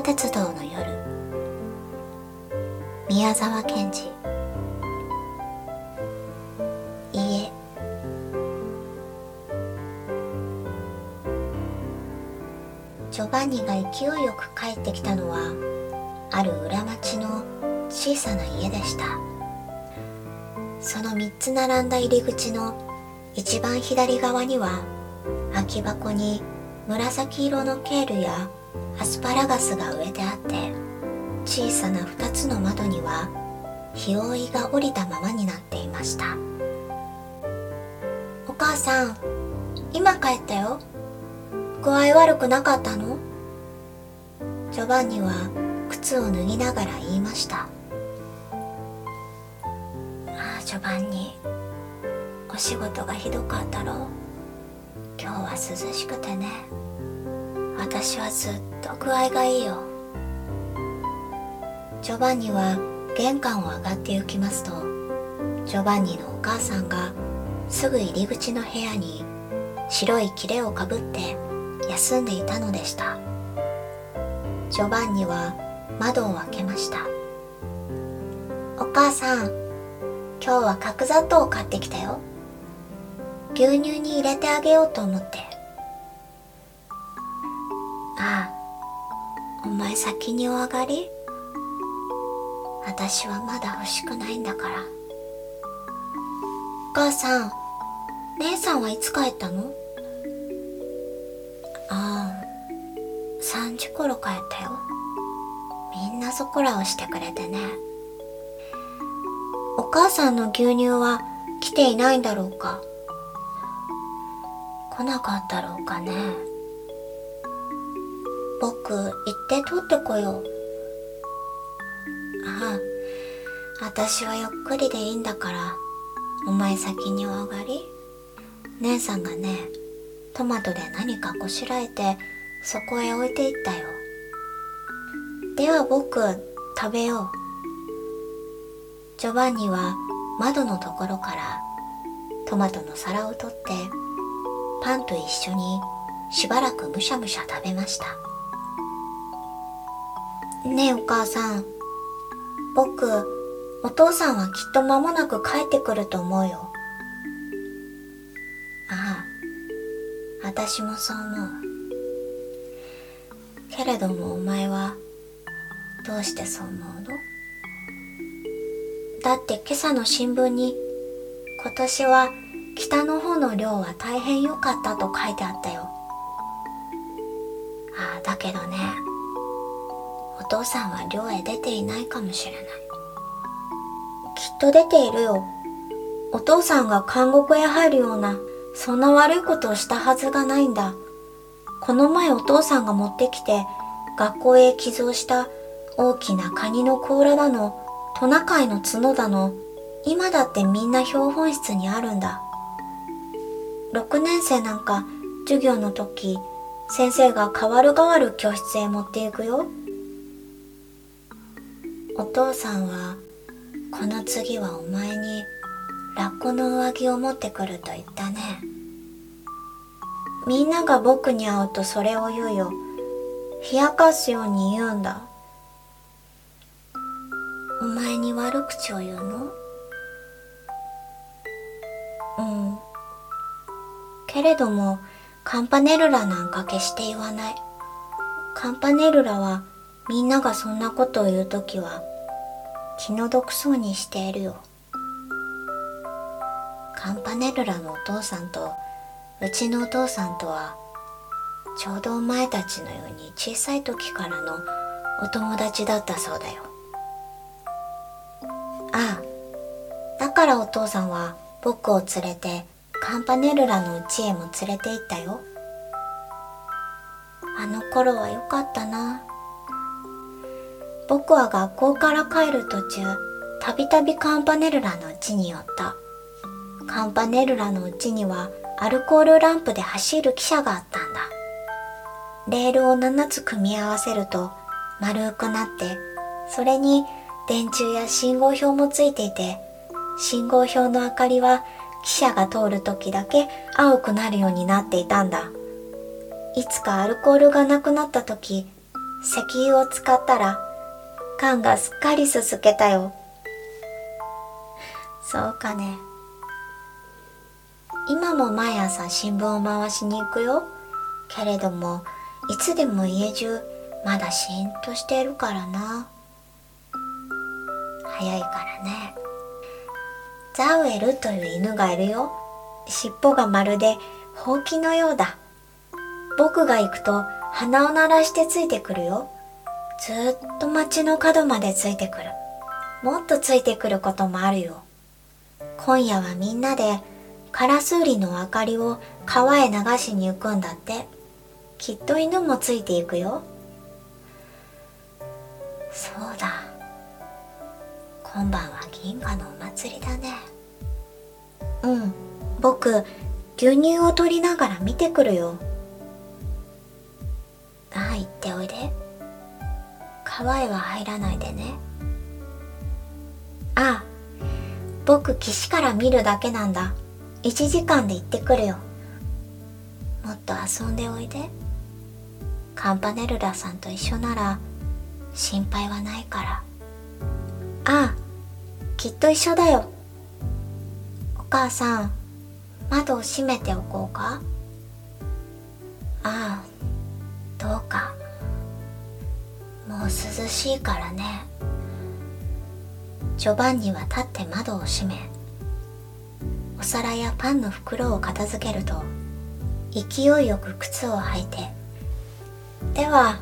鉄道の夜。宮沢賢治。家。ジョバンニが勢いよく帰ってきたのはある裏町の小さな家でした。その3つ並んだ入り口の一番左側には空き箱に紫色のケールやアスパラガスが植えてあって小さな2つの窓には日覆いが降りたままになっていました。お母さん今帰ったよ。具合悪くなかったの？ジョバンニは靴を脱ぎながら言いました。ああジョバンニお仕事がひどかったろ。う今日は涼しくてね。私はずっと具合がいいよ。ジョバンニは玄関を上がって行きますとジョバンニのお母さんがすぐ入り口の部屋に白い切れをかぶって休んでいたのでした。ジョバンニは窓を開けました。お母さん今日は角砂糖を買ってきたよ。牛乳に入れてあげようと思って。先にお上がり。私はまだ欲しくないんだから。お母さん姉さんはいつ帰ったの？ああ3時頃帰ったよ。みんなそこらをしてくれてね。お母さんの牛乳は来ていないんだろうか？来なかったろうかね。僕行って取ってこよう。ああ私はゆっくりでいいんだから。お前先にお上がり。姉さんがねトマトで何かこしらえてそこへ置いていったよ。では僕食べよう。ジョバンニは窓のところからトマトの皿を取ってパンと一緒にしばらくむしゃむしゃ食べました。ねえお母さん。僕お父さんはきっと間もなく帰ってくると思うよ。ああ私もそう思う。けれどもお前はどうしてそう思うの？だって今朝の新聞に今年は北の方の漁は大変良かったと書いてあったよ。ああだけどね。お父さんは漁へ出ていないかもしれない。きっと出ているよ。お父さんが監獄へ入るようなそんな悪いことをしたはずがないんだ。この前お父さんが持ってきて学校へ寄贈した大きなカニの甲羅だのトナカイの角だの今だってみんな標本室にあるんだ。6年生なんか授業の時先生が代わる代わる教室へ持っていくよ。お父さんはこの次はお前にラッコの上着を持ってくると言ったね。みんなが僕に会うとそれを言うよ。冷やかすように言うんだ。お前に悪口を言うの？うん。けれどもカンパネルラなんか決して言わない。カンパネルラはみんながそんなことを言うときは気の毒そうにしているよ。カンパネルラのお父さんとうちのお父さんとはちょうどお前たちのように小さい時からのお友達だったそうだよ。ああだからお父さんは僕を連れてカンパネルラの家へも連れて行ったよ。あの頃はよかったな。僕は学校から帰る途中たびたびカンパネルラの家に寄った。カンパネルラの家にはアルコールランプで走る汽車があったんだ。レールを7つ組み合わせると丸くなってそれに電柱や信号標もついていて信号標の明かりは汽車が通る時だけ青くなるようになっていたんだ。いつかアルコールがなくなった時石油を使ったら缶がすっかりすすけたよ。そうかね。今も毎朝新聞を回しに行くよ。けれどもいつでも家中まだシーンとしているからな。早いからね。ザウエルという犬がいるよ。尻尾がまるでほうきのようだ。僕が行くと鼻を鳴らしてついてくるよ。ずっと街の角までついてくる。もっとついてくることもあるよ。今夜はみんなでカラスウリの明かりを川へ流しに行くんだって。きっと犬もついていくよ。そうだ。今晩は銀河のお祭りだね。うん。僕牛乳を取りながら見てくるよ。川へは入らないでね。ああ僕岸から見るだけなんだ。1時間で行ってくるよ。もっと遊んでおいで。カンパネルラさんと一緒なら心配はないから。ああきっと一緒だよ。お母さん窓を閉めておこうか。ああどうか。もう涼しいからね。ジョバンニは立って窓を閉めお皿やパンの袋を片付けると勢いよく靴を履いてでは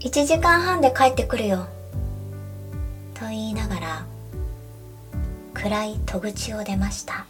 1時間半で帰ってくるよと言いながら暗い戸口を出ました。